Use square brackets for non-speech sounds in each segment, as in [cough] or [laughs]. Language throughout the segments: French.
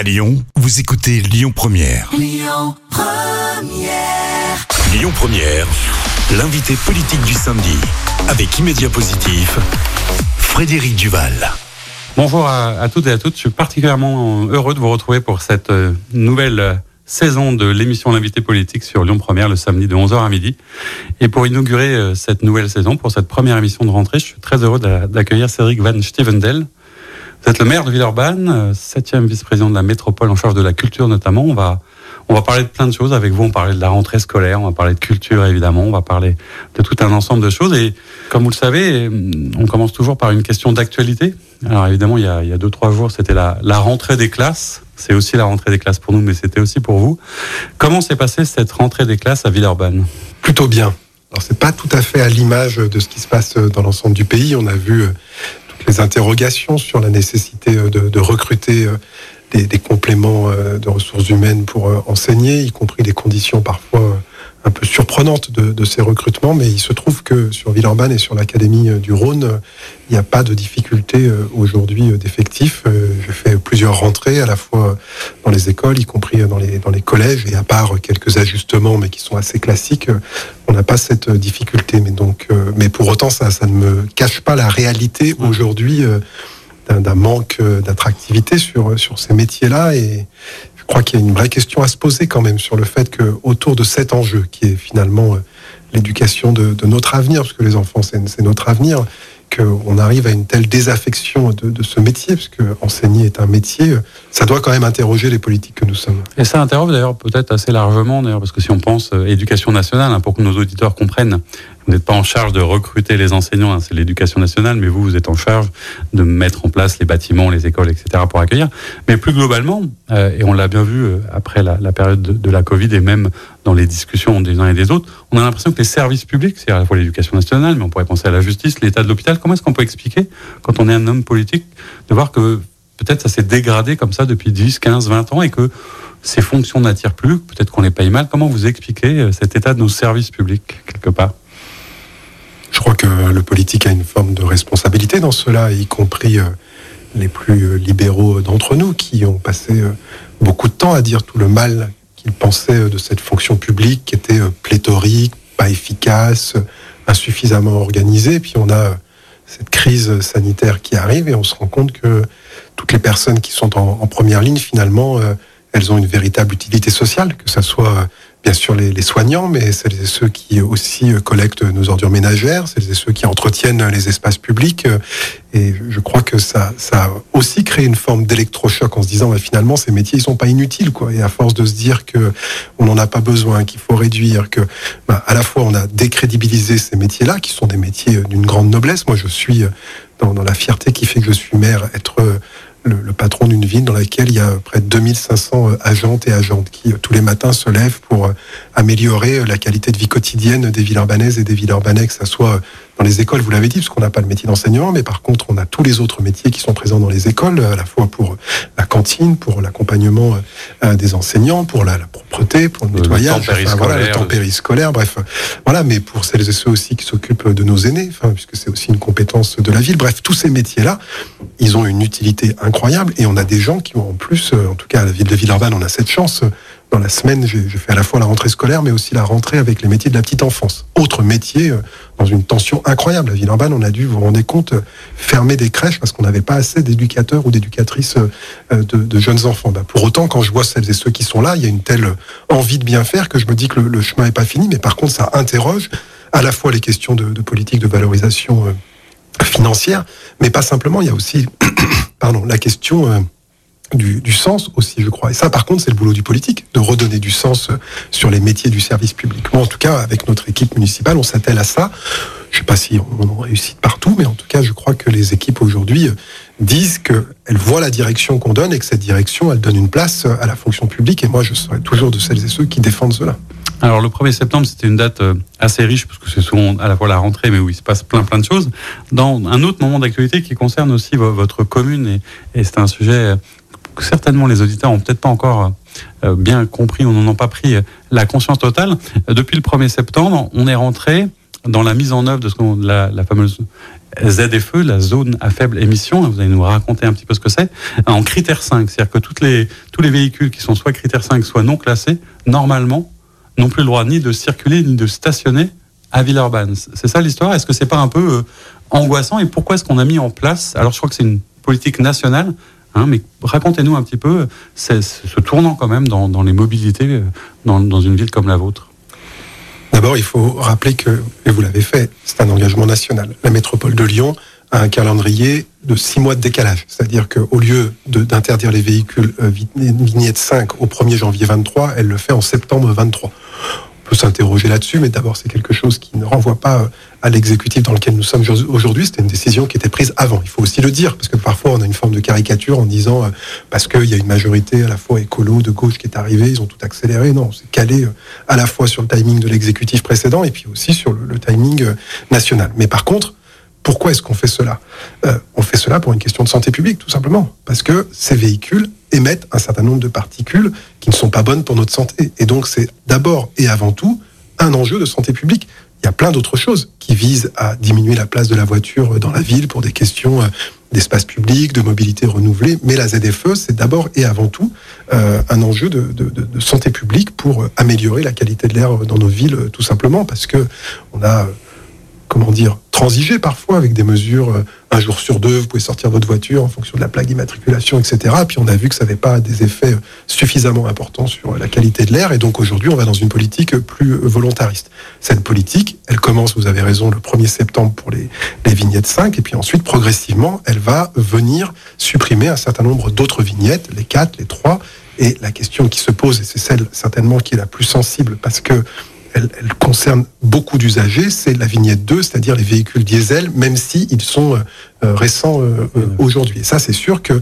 À Lyon, vous écoutez Lyon Première. Lyon Première. l'invité politique du samedi. Avec Immédiat Positif, Frédéric Duval. Bonjour à, toutes et à toutes. Je suis particulièrement heureux de vous retrouver pour cette euh, nouvelle euh, saison de l'émission L'invité politique sur Lyon Première le samedi de 11h à midi. Et pour inaugurer euh, cette nouvelle saison, pour cette première émission de rentrée, je suis très heureux d'accueillir Cédric Van Stevendel. Vous êtes le maire de Villeurbanne, septième vice-président de la métropole en charge de la culture notamment. On va on va parler de plein de choses avec vous. On va parler de la rentrée scolaire, on va parler de culture évidemment, on va parler de tout un ensemble de choses. Et comme vous le savez, on commence toujours par une question d'actualité. Alors évidemment, il y a, il y a deux trois jours, c'était la, la rentrée des classes. C'est aussi la rentrée des classes pour nous, mais c'était aussi pour vous. Comment s'est passée cette rentrée des classes à Villeurbanne? Plutôt bien. Alors c'est pas tout à fait à l'image de ce qui se passe dans l'ensemble du pays. On a vu euh, les interrogations sur la nécessité euh, de, recruter euh, des, compléments euh, de ressources humaines pour enseigner, y compris des conditions parfois un peu surprenantes de, ces recrutements, mais il se trouve que sur Villeurbanne et sur l'Académie du Rhône, il n'y a pas de difficulté aujourd'hui d'effectifs. J'ai fait plusieurs rentrées à la fois dans les écoles, y compris dans les, collèges, et à part quelques ajustements, mais qui sont assez classiques, on n'a pas cette difficulté. Mais pour autant, ça, ça ne me cache pas la réalité aujourd'hui d'un manque euh, d'attractivité sur, sur ces métiers-là. Et je crois qu'il y a une vraie question à se poser quand même sur le fait que autour de cet enjeu, qui est finalement euh, l'éducation de, de, notre avenir, parce que les enfants, c'est notre avenir, qu'on arrive à une telle désaffection de, de, ce métier, parce que enseigner est un métier, ça doit quand même interroger les politiques que nous sommes. Et ça interroge d'ailleurs peut-être assez largement, d'ailleurs, parce que si on pense euh, éducation nationale, hein, pour que nos auditeurs comprennent, vous n'êtes pas en charge de recruter les enseignants, hein, c'est l'éducation nationale, mais vous, vous êtes en charge de mettre en place les bâtiments, les écoles, etc. pour accueillir. Mais plus globalement, euh, et on l'a bien vu euh, après la, la période de, de, la Covid et même dans les discussions des uns et des autres, on a l'impression que les services publics, c'est à la fois l'éducation nationale, mais on pourrait penser à la justice, l'état de l'hôpital, comment est-ce qu'on peut expliquer, quand on est un homme politique, de voir que peut-être ça s'est dégradé comme ça depuis 10, 15, 20 ans et que ces fonctions n'attirent plus, peut-être qu'on les paye mal. Comment vous expliquez euh, cet état de nos services publics, quelque part? Je crois que le politique a une forme de responsabilité dans cela, y compris euh, les plus euh, libéraux d'entre nous, qui ont passé beaucoup de temps à dire tout le mal qu'ils pensaient de cette fonction publique, qui était pléthorique, pas efficace, insuffisamment organisée. Puis on a cette crise sanitaire qui arrive et on se rend compte que toutes les personnes qui sont en, première ligne, finalement, euh, elles ont une véritable utilité sociale, que ce soit bien sûr les, les, soignants, mais celles et ceux qui aussi collectent nos ordures ménagères, celles et ceux qui entretiennent les espaces publics. Et je crois que ça, ça a aussi créé une forme d'électrochoc en se disant, bah, finalement, ces métiers, ils sont pas inutiles, quoi. Et à force de se dire que on n'en a pas besoin, qu'il faut réduire, que, bah, à la fois, on a décrédibilisé ces métiers-là, qui sont des métiers d'une grande noblesse. Moi, je suis dans, dans la fierté qui fait que je suis maire, être le, patron d'une ville dans laquelle il y a près de 2500 euh, agentes et agentes qui euh, tous les matins se lèvent pour euh, améliorer la qualité de vie quotidienne des villes urbanaises et des villes urbanais, que ça soit dans les écoles, vous l'avez dit, parce qu'on n'a pas le métier d'enseignant, mais par contre, on a tous les autres métiers qui sont présents dans les écoles, à la fois pour la cantine, pour l'accompagnement des enseignants, pour la, la propreté, pour le, nettoyage, le enfin, voilà, le temps périscolaire, bref, voilà, mais pour celles et ceux aussi qui s'occupent de nos aînés, enfin, puisque c'est aussi une compétence de la ville. Bref, tous ces métiers-là, ils ont une utilité incroyable, et on a des gens qui ont en plus, en tout cas à la ville de Villeurbanne, on a cette chance dans la semaine, j'ai fait à la fois la rentrée scolaire, mais aussi la rentrée avec les métiers de la petite enfance. Autre métier, euh, dans une tension incroyable. À Villeurbanne, on a dû, vous vous rendez compte, euh, fermer des crèches parce qu'on n'avait pas assez d'éducateurs ou d'éducatrices euh, de, de, jeunes enfants. Ben, pour autant, quand je vois celles et ceux qui sont là, il y a une telle envie de bien faire que je me dis que le, le chemin n'est pas fini. Mais par contre, ça interroge à la fois les questions de, de politique de valorisation financière, mais pas simplement. Il y a aussi, [coughs] pardon, la question du, du, sens aussi, je crois. Et ça, par contre, c'est le boulot du politique, de redonner du sens sur les métiers du service public. Moi, en tout cas, avec notre équipe municipale, on s'attelle à ça. Je ne sais pas si on, on réussit partout, mais en tout cas, je crois que les équipes aujourd'hui disent qu'elles voient la direction qu'on donne et que cette direction, elle donne une place à la fonction publique. Et moi, je serai toujours de celles et ceux qui défendent cela. Alors le 1er septembre, c'était une date euh, assez riche parce que c'est souvent à la fois la rentrée, mais où il se passe plein plein de choses. Dans un autre moment d'actualité qui concerne aussi votre commune, et, c'est un sujet certainement les auditeurs ont peut-être pas encore euh, bien compris, on n'en a pas pris la conscience totale. Depuis le 1er septembre, on est rentré dans la mise en œuvre de ce la, la fameuse ZFE, la zone à faible émission. Vous allez nous raconter un petit peu ce que c'est. En critère 5, c'est-à-dire que les, tous les véhicules qui sont soit critère 5, soit non classés, normalement, n'ont plus le droit ni de circuler ni de stationner à Villeurbanne. C'est ça l'histoire? Est-ce que c'est pas un peu euh, angoissant? Et pourquoi est-ce qu'on a mis en place? Alors je crois que c'est une politique nationale, hein, mais racontez-nous un petit peu ce tournant quand même dans, les mobilités euh, dans, une ville comme la vôtre. D'abord, il faut rappeler que, et vous l'avez fait, c'est un engagement national. La métropole de Lyon a un calendrier de six mois de décalage. C'est-à-dire qu'au lieu d'interdire les véhicules euh, vignette 5 au 1er janvier 23, elle le fait en septembre 23 peut s'interroger là-dessus, mais d'abord c'est quelque chose qui ne renvoie pas euh, à l'exécutif dans lequel nous sommes aujourd'hui. C'était une décision qui était prise avant. Il faut aussi le dire, parce que parfois on a une forme de caricature en disant euh, parce qu'il y a une majorité à la fois écolo de gauche qui est arrivée, ils ont tout accéléré. Non, c'est calé euh, à la fois sur le timing de l'exécutif précédent et puis aussi sur le, timing national. Mais par contre, pourquoi est-ce qu'on fait cela? On fait cela pour une question de santé publique, tout simplement, parce que ces véhicules émettent un certain nombre de particules qui ne sont pas bonnes pour notre santé. Et donc c'est d'abord et avant tout un enjeu de santé publique. Il y a plein d'autres choses qui visent à diminuer la place de la voiture dans la ville pour des questions euh, d'espace public, de mobilité renouvelée. Mais la ZFE, c'est d'abord et avant tout euh, un enjeu de, de, santé publique pour améliorer la qualité de l'air dans nos villes, tout simplement, parce que on a comment dire, transiger parfois avec des mesures euh, un jour sur deux, vous pouvez sortir votre voiture en fonction de la plaque d'immatriculation, etc. Puis on a vu que ça n'avait pas des effets suffisamment importants sur la qualité de l'air. Et donc aujourd'hui, on va dans une politique plus volontariste. Cette politique, elle commence, vous avez raison, le 1er septembre pour les, les vignettes 5. Et puis ensuite, progressivement, elle va venir supprimer un certain nombre d'autres vignettes, les 4, les 3. Et la question qui se pose, et c'est celle certainement qui est la plus sensible, parce que elle, concerne beaucoup d'usagers, c'est la vignette 2, c'est-à-dire les véhicules diesel, même s'ils ils sont euh, euh, récents euh, aujourd'hui. Et ça, c'est sûr que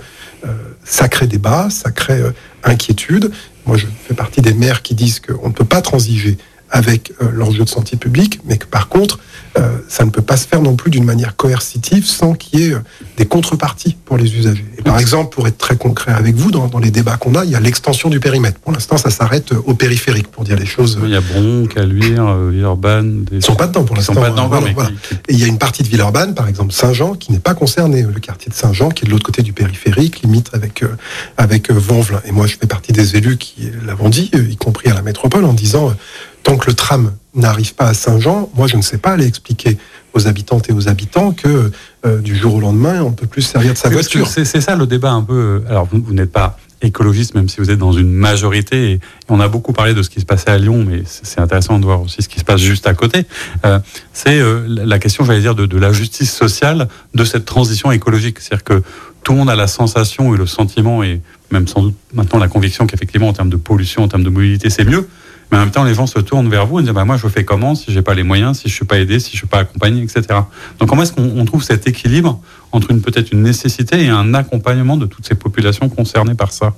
ça crée débat, ça crée inquiétude. Moi, je fais partie des maires qui disent qu'on ne peut pas transiger avec l'enjeu de santé publique, mais que par contre, euh, ça ne peut pas se faire non plus d'une manière coercitive sans qu'il y ait euh, des contreparties pour les usagers. Et par exemple, pour être très concret avec vous, dans, les débats qu'on a, il y a l'extension du périmètre. Pour l'instant, ça s'arrête euh, au périphérique, pour dire les choses. Il y a Bron, Caluire, Villeurbanne. Des... Ils ne sont pas dedans pour l'instant. Et il y a une partie de Villeurbanne, par exemple Saint-Jean, qui n'est pas concernée. Le quartier de Saint-Jean, qui est de l'autre côté du périphérique, limite avec, avec Vonvelin. Et moi, je fais partie des élus qui l'avons dit, y compris à la métropole, en disant tant que le tram n'arrive pas à Saint-Jean, moi je ne sais pas aller expliquer aux habitantes et aux habitants que euh, du jour au lendemain, on peut plus servir de sa voiture. C'est ça le débat un peu. Euh, alors vous, n'êtes pas écologiste, même si vous êtes dans une majorité. Et on a beaucoup parlé de ce qui se passait à Lyon, mais c'est intéressant de voir aussi ce qui se passe juste à côté. Euh, c'est la question, j'allais dire, de, de, la justice sociale de cette transition écologique. C'est-à-dire que tout le monde a la sensation et le sentiment, et même sans doute maintenant la conviction qu'effectivement, en termes de pollution, en termes de mobilité, c'est mieux. Mais en même temps, les gens se tournent vers vous et disent bah, Moi, je fais comment si j'ai pas les moyens, si je suis pas aidé, si je suis pas accompagné, etc. Donc, comment est-ce qu'on trouve cet équilibre entre peut-être une nécessité et un accompagnement de toutes ces populations concernées par ça?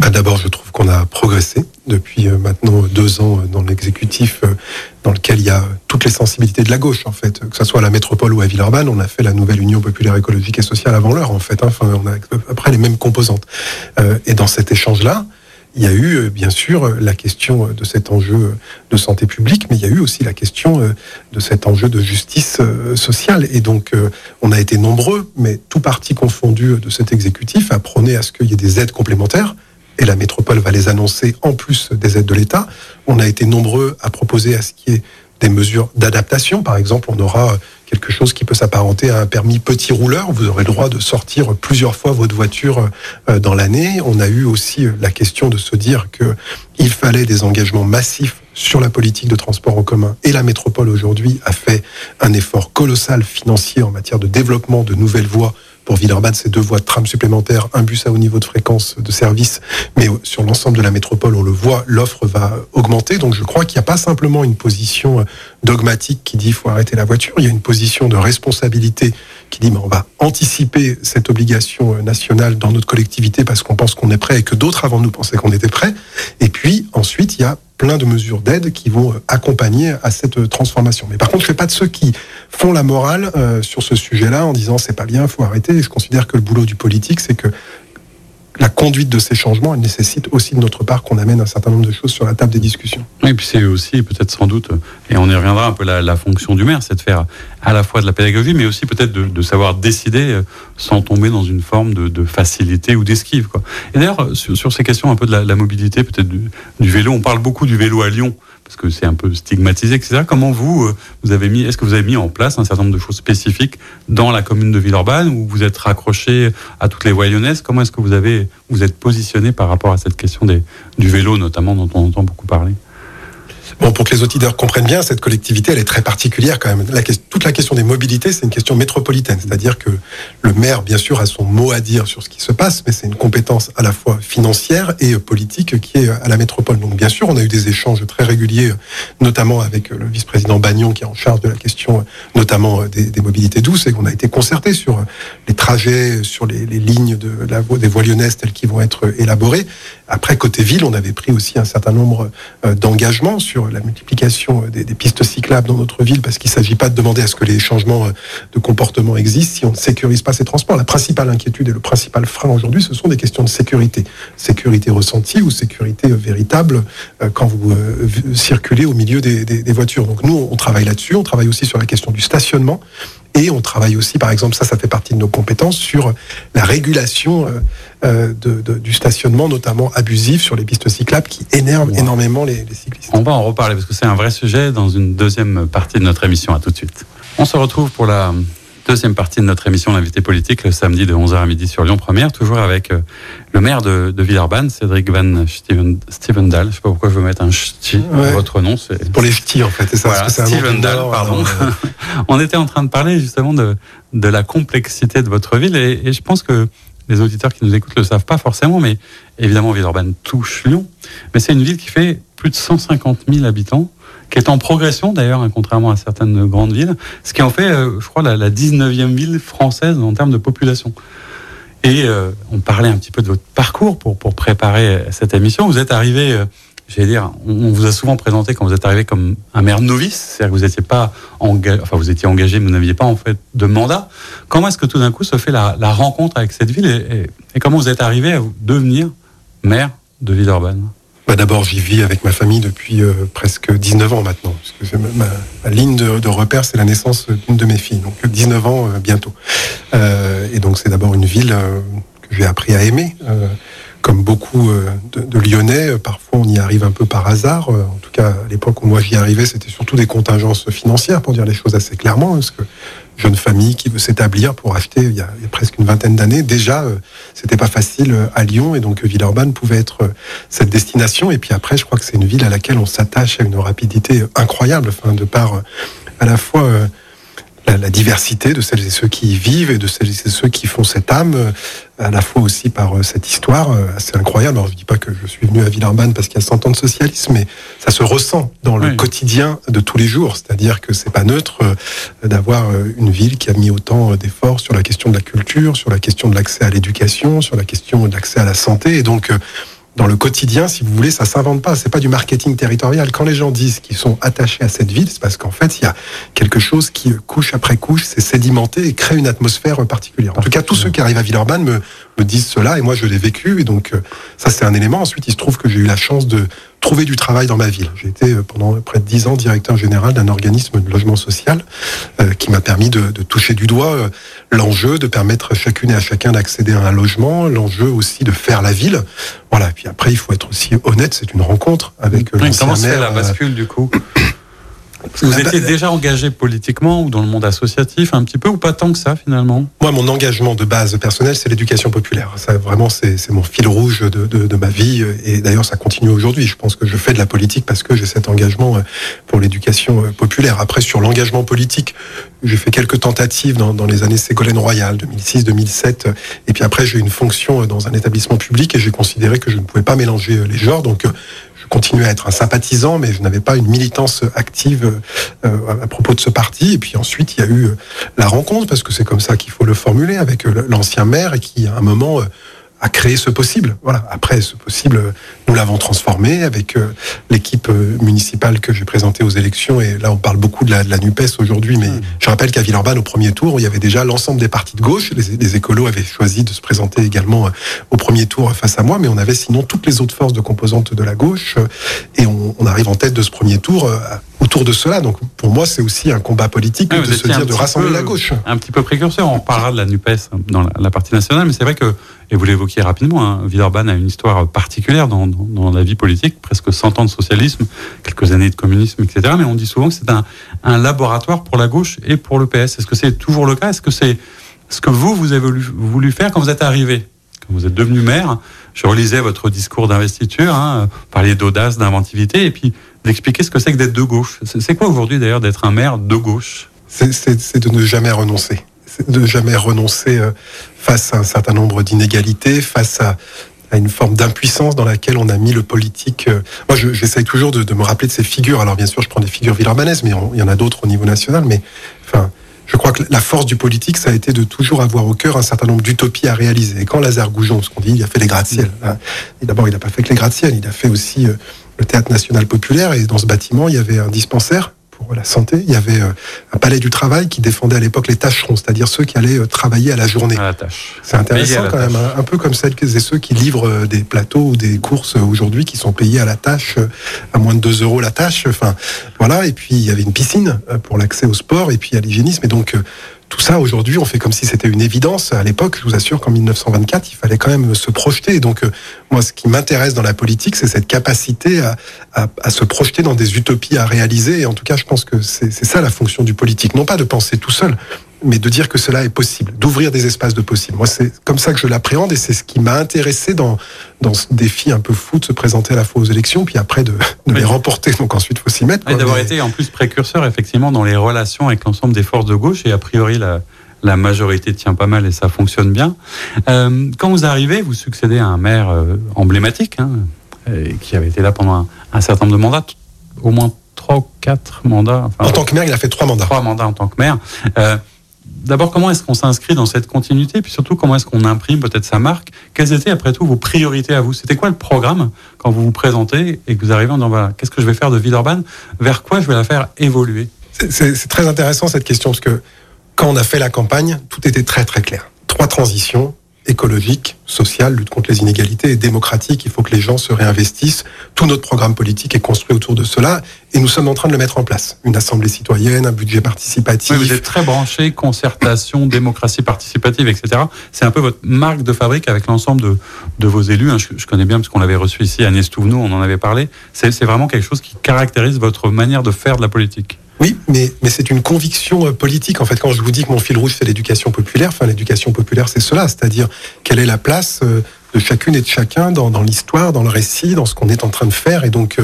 Bah D'abord, je trouve qu'on a progressé depuis euh, maintenant deux ans euh, dans l'exécutif, euh, dans lequel il y a toutes les sensibilités de la gauche, en fait, que ce soit à la métropole ou à Villeurbanne. On a fait la nouvelle Union populaire écologique et sociale avant l'heure, en fait. Hein. Enfin, on a à peu près les mêmes composantes. Et dans cet échange-là, il y a eu euh, bien sûr la question euh, de cet enjeu de santé publique, mais il y a eu aussi la question euh, de cet enjeu de justice sociale. Et donc, on a été nombreux, mais tout parti confondu de cet exécutif, à prôner à ce qu'il y ait des aides complémentaires. Et la métropole va les annoncer en plus des aides de l'État. On a été nombreux à proposer à ce qu'il y ait des mesures d'adaptation. Par exemple, on aura quelque chose qui peut s'apparenter à un permis petit rouleur. Vous aurez le droit de sortir plusieurs fois votre voiture euh, dans l'année. On a eu aussi euh, la question de se dire que il fallait des engagements massifs sur la politique de transport en commun. Et la métropole aujourd'hui a fait un effort colossal financier en matière de développement de nouvelles voies pour Villeurbanne, c'est deux voies de tram supplémentaires, un bus à haut niveau de fréquence de service. Mais sur l'ensemble de la métropole, on le voit, l'offre va augmenter. Donc je crois qu'il n'y a pas simplement une position euh, dogmatique qui dit il faut arrêter la voiture. Il y a une position de responsabilité qui dit mais on va anticiper cette obligation euh, nationale dans notre collectivité parce qu'on pense qu'on est prêt et que d'autres avant nous pensaient qu'on était prêt. Et puis ensuite, il y a plein de mesures d'aide qui vont euh, accompagner à cette euh, transformation. Mais par contre, je ne fais pas de ceux qui font la morale euh, sur ce sujet-là en disant c'est pas bien, il faut arrêter. je considère que le boulot du politique, c'est que la conduite de ces changements, elle nécessite aussi de notre part qu'on amène un certain nombre de choses sur la table des discussions. Et puis c'est aussi peut-être sans doute, et on y reviendra un peu la, la fonction du maire, c'est de faire à la fois de la pédagogie, mais aussi peut-être de, savoir décider euh, sans tomber dans une forme de, facilité ou d'esquive. Et d'ailleurs, sur, ces questions un peu de la, mobilité, peut-être du vélo, on parle beaucoup du vélo à Lyon parce que c'est un peu stigmatisé, etc. Comment vous, euh, vous avez mis, est-ce que vous avez mis en place un certain nombre de choses spécifiques dans la commune de Villeurbanne où vous êtes raccroché à toutes les voyonnaises Comment est-ce que vous avez, vous êtes positionné par rapport à cette question du vélo, notamment, dont on entend beaucoup parler? Bon, pour que les auditeurs comprennent bien, cette collectivité, elle est très particulière quand même. Toute la question des mobilités, c'est une question métropolitaine. C'est-à-dire que le maire, bien sûr, a son mot à dire sur ce qui se passe, mais c'est une compétence à la fois financière et politique qui est à la métropole. Donc, bien sûr, on a eu des échanges très réguliers, notamment avec le vice-président Bagnon, qui est en charge de la question, notamment des, mobilités douces, et qu'on a été concerté sur les trajets, sur les, lignes de des voies lyonnaises telles qui vont être élaborées. Après, côté ville, on avait pris aussi un certain nombre d'engagements sur la multiplication des, des, pistes cyclables dans notre ville, parce qu'il ne s'agit pas de demander à ce que les changements de comportement existent si on ne sécurise pas ces transports. La principale inquiétude et le principal frein aujourd'hui, ce sont des questions de sécurité. Sécurité ressentie ou sécurité véritable quand vous circulez au milieu des, des, des voitures. Donc nous, on travaille là-dessus. On travaille aussi sur la question du stationnement. Et on travaille aussi, par exemple, ça, ça fait partie de nos compétences, sur la régulation euh, de, de, du stationnement, notamment abusif sur les pistes cyclables, qui énervent wow. énormément les, les, cyclistes. On va en reparler, parce que c'est un vrai sujet dans une deuxième partie de notre émission. À tout de suite. On se retrouve pour la deuxième partie de notre émission L'invité politique, le samedi de 11h à midi sur Lyon Première, toujours avec euh, le maire de, de Villeurbanne, Cédric Van Steven, Stevendal. Je ne sais pas pourquoi je veux mettre un ch'ti ouais. votre nom. C'est pour les ch'tis, en fait. C'est ça. Voilà, Stevendal, pardon. [laughs] On était en train de parler justement de, de la complexité de votre ville et, et je pense que les auditeurs qui nous écoutent ne le savent pas forcément, mais évidemment Villeurbanne touche Lyon. Mais c'est une ville qui fait plus de 150 000 habitants qui est en progression d'ailleurs, hein, contrairement à certaines grandes villes, ce qui en fait, euh, je crois, la, la 19e ville française en termes de population. Et euh, on parlait un petit peu de votre parcours pour, pour préparer cette émission. Vous êtes arrivé, euh, j'allais dire, on, vous a souvent présenté quand vous êtes arrivé comme un maire novice, c'est-à-dire que vous n'étiez pas engagé, enfin vous étiez engagé, mais vous n'aviez pas en fait de mandat. Comment est-ce que tout d'un coup se fait la, la, rencontre avec cette ville et, et, et comment vous êtes arrivé à devenir maire de Villeurbanne? Bah D'abord, j'y vis avec ma famille depuis euh, presque 19 ans maintenant. Parce que ma, ligne de, repère, c'est la naissance d'une de mes filles. Donc 19 ans euh, bientôt. Euh, et donc c'est d'abord une ville que j'ai appris à aimer. Comme beaucoup de, de, Lyonnais, parfois on y arrive un peu par hasard. En tout cas, à l'époque où moi j'y arrivais, c'était surtout des contingences financières, pour dire les choses assez clairement. Parce que jeune famille qui veut s'établir pour acheter il y, a, presque une vingtaine d'années. Déjà, euh, c'était pas facile euh, à Lyon et donc Villeurbanne pouvait être euh, cette destination. Et puis après, je crois que c'est une ville à laquelle on s'attache à une rapidité incroyable, enfin, de par à la fois la, la, diversité de celles et ceux qui y vivent et de celles et ceux qui font cette âme, euh, à la fois aussi par euh, cette histoire euh, assez incroyable. Alors je dis pas que je suis venu à Villeurbanne parce qu'il y a 100 ans de socialisme, mais ça se ressent dans le oui. quotidien de tous les jours. C'est-à-dire que c'est pas neutre d'avoir une ville qui a mis autant d'efforts sur la question de la culture, sur la question de l'accès à l'éducation, sur la question de l'accès à la santé. Et donc dans le quotidien, si vous voulez, ça s'invente pas. C'est pas du marketing territorial. Quand les gens disent qu'ils sont attachés à cette ville, c'est parce qu'en fait, il y a quelque chose qui couche après couche, c'est sédimenté et crée une atmosphère particulière. En tout cas, tous ceux qui arrivent à Villeurbanne me, me disent cela et moi je l'ai vécu et donc euh, ça c'est un élément. Ensuite, il se trouve que j'ai eu la chance de trouver du travail dans ma ville. J'ai été euh, pendant près de dix ans directeur général d'un organisme de logement social euh, qui m'a permis de, de, toucher du doigt euh, l'enjeu de permettre chacune et à chacun d'accéder à un logement, l'enjeu aussi de faire la ville. Voilà. Et puis après, il faut être aussi honnête. C'est une rencontre avec oui, l'ancien maire. Comment la bascule du coup? Vous étiez déjà engagé politiquement ou dans le monde associatif un petit peu ou pas tant que ça finalement? Moi, mon engagement de base personnelle, c'est l'éducation populaire. Ça, vraiment, c'est mon fil rouge de, de, de, ma vie et d'ailleurs, ça continue aujourd'hui. Je pense que je fais de la politique parce que j'ai cet engagement euh, pour l'éducation euh, populaire. Après, sur l'engagement politique, j'ai fait quelques tentatives dans, dans les années Ségolène Royal, 2006-2007. Et puis après, j'ai eu une fonction dans un établissement public et j'ai considéré que je ne pouvais pas mélanger les genres. Donc, continuais à être un sympathisant, mais je n'avais pas une militance active euh, à propos de ce parti. Et puis ensuite, il y a eu la rencontre, parce que c'est comme ça qu'il faut le formuler, avec l'ancien maire, et qui, à un moment, à créer ce possible. Voilà. Après, ce possible, nous l'avons transformé avec euh, l'équipe euh, municipale que j'ai présentée aux élections. Et là, on parle beaucoup de la, de la Nupes aujourd'hui, mais mmh. je rappelle qu'à Villeurbanne, au premier tour, il y avait déjà l'ensemble des partis de gauche. Les, les, écolos avaient choisi de se présenter également euh, au premier tour face à moi, mais on avait sinon toutes les autres forces de composantes de la gauche. Et on, on arrive en tête de ce premier tour autour de cela. Donc pour moi, c'est aussi un combat politique de se dire de rassembler la gauche. Un petit peu précurseur. On parlera de la Nupes dans la, la partie nationale, mais c'est vrai que et vous l'évoquiez rapidement, hein, Villeurbanne a une histoire particulière dans, dans, dans, la vie politique, presque 100 ans de socialisme, quelques années de communisme, etc. Mais on dit souvent que c'est un, laboratoire pour la gauche et pour le PS. Est-ce que c'est toujours le cas? Est-ce que c'est ce que vous, vous avez voulu, faire quand vous êtes arrivé? Quand vous êtes devenu maire, je relisais votre discours d'investiture, hein, parler d'audace, d'inventivité, et puis d'expliquer ce que c'est que d'être de gauche. C'est quoi aujourd'hui d'ailleurs d'être un maire de gauche? C'est de ne jamais renoncer de jamais renoncer euh, face à un certain nombre d'inégalités, face à, à une forme d'impuissance dans laquelle on a mis le politique. Euh, moi, j'essaye toujours de, de, me rappeler de ces figures. Alors, bien sûr, je prends des figures villarbanaises, mais on, il y en a d'autres au niveau national. Mais enfin, je crois que la force du politique, ça a été de toujours avoir au cœur un certain nombre d'utopies à réaliser. Et quand Lazare Goujon, ce qu'on dit, il a fait les gratte-ciels. Hein, et d'abord, il n'a pas fait que les gratte-ciels, il a fait aussi euh, le théâtre national populaire. Et dans ce bâtiment, il y avait un dispensaire pour la santé. Il y avait euh, un palais du travail qui défendait à l'époque les tâcherons, c'est-à-dire ceux qui allaient euh, travailler à la journée. C'est intéressant quand même, un, peu comme celles et ceux qui livrent euh, des plateaux ou des courses aujourd'hui qui sont payés à la tâche à moins de 2 euros la tâche. Enfin, voilà. Et puis il y avait une piscine pour l'accès au sport et puis à l'hygiénisme. Et donc tout ça, aujourd'hui, on fait comme si c'était une évidence. À l'époque, je vous assure qu'en 1924, il fallait quand même se projeter. donc, euh, moi, ce qui m'intéresse dans la politique, c'est cette capacité à, à, se projeter dans des utopies à réaliser. Et en tout cas, je pense que c'est ça la fonction du politique. Non pas de penser tout seul, mais de dire que cela est possible, d'ouvrir des espaces de possible. Moi, c'est comme ça que je l'appréhende et c'est ce qui m'a intéressé dans, dans ce défi un peu fou de se présenter à la fois aux élections, puis après de, de oui. les remporter. Donc ensuite, il faut s'y mettre. Et d'avoir mais... été en plus précurseur, effectivement, dans les relations avec l'ensemble des forces de gauche et a priori, la, la majorité tient pas mal et ça fonctionne bien. Euh, quand vous arrivez, vous succédez à un maire euh, emblématique, hein, qui avait été là pendant un, un certain nombre de mandats, au moins trois ou quatre mandats. Enfin, en tant que maire, il a fait trois mandats. Trois mandats en tant que maire. Euh, D'abord, comment est-ce qu'on s'inscrit dans cette continuité Puis surtout, comment est-ce qu'on imprime peut-être sa marque? Quelles étaient, après tout, vos priorités à vous? C'était quoi le programme quand vous vous présentez et que vous arrivez en disant, voilà, qu'est-ce que je vais faire de Villeurbanne? Vers quoi je vais la faire évoluer? C'est très intéressant cette question, parce que quand on a fait la campagne, tout était très très clair. Trois transitions, écologique, social, lutte contre les inégalités et démocratique. Il faut que les gens se réinvestissent. Tout notre programme politique est construit autour de cela et nous sommes en train de le mettre en place. Une assemblée citoyenne, un budget participatif. Oui, vous êtes très branché, concertation, [laughs] démocratie participative, etc. C'est un peu votre marque de fabrique avec l'ensemble de, de vos élus. Je, je connais bien parce qu'on l'avait reçu ici, Agnès Touvenot, on en avait parlé. C'est vraiment quelque chose qui caractérise votre manière de faire de la politique. Oui, mais, mais c'est une conviction euh, politique. En fait, quand je vous dis que mon fil rouge, c'est l'éducation populaire, enfin, l'éducation populaire, c'est cela. C'est-à-dire, quelle est la place euh, de chacune et de chacun dans, l'histoire, dans le récit, dans ce qu'on est en train de faire. Et donc,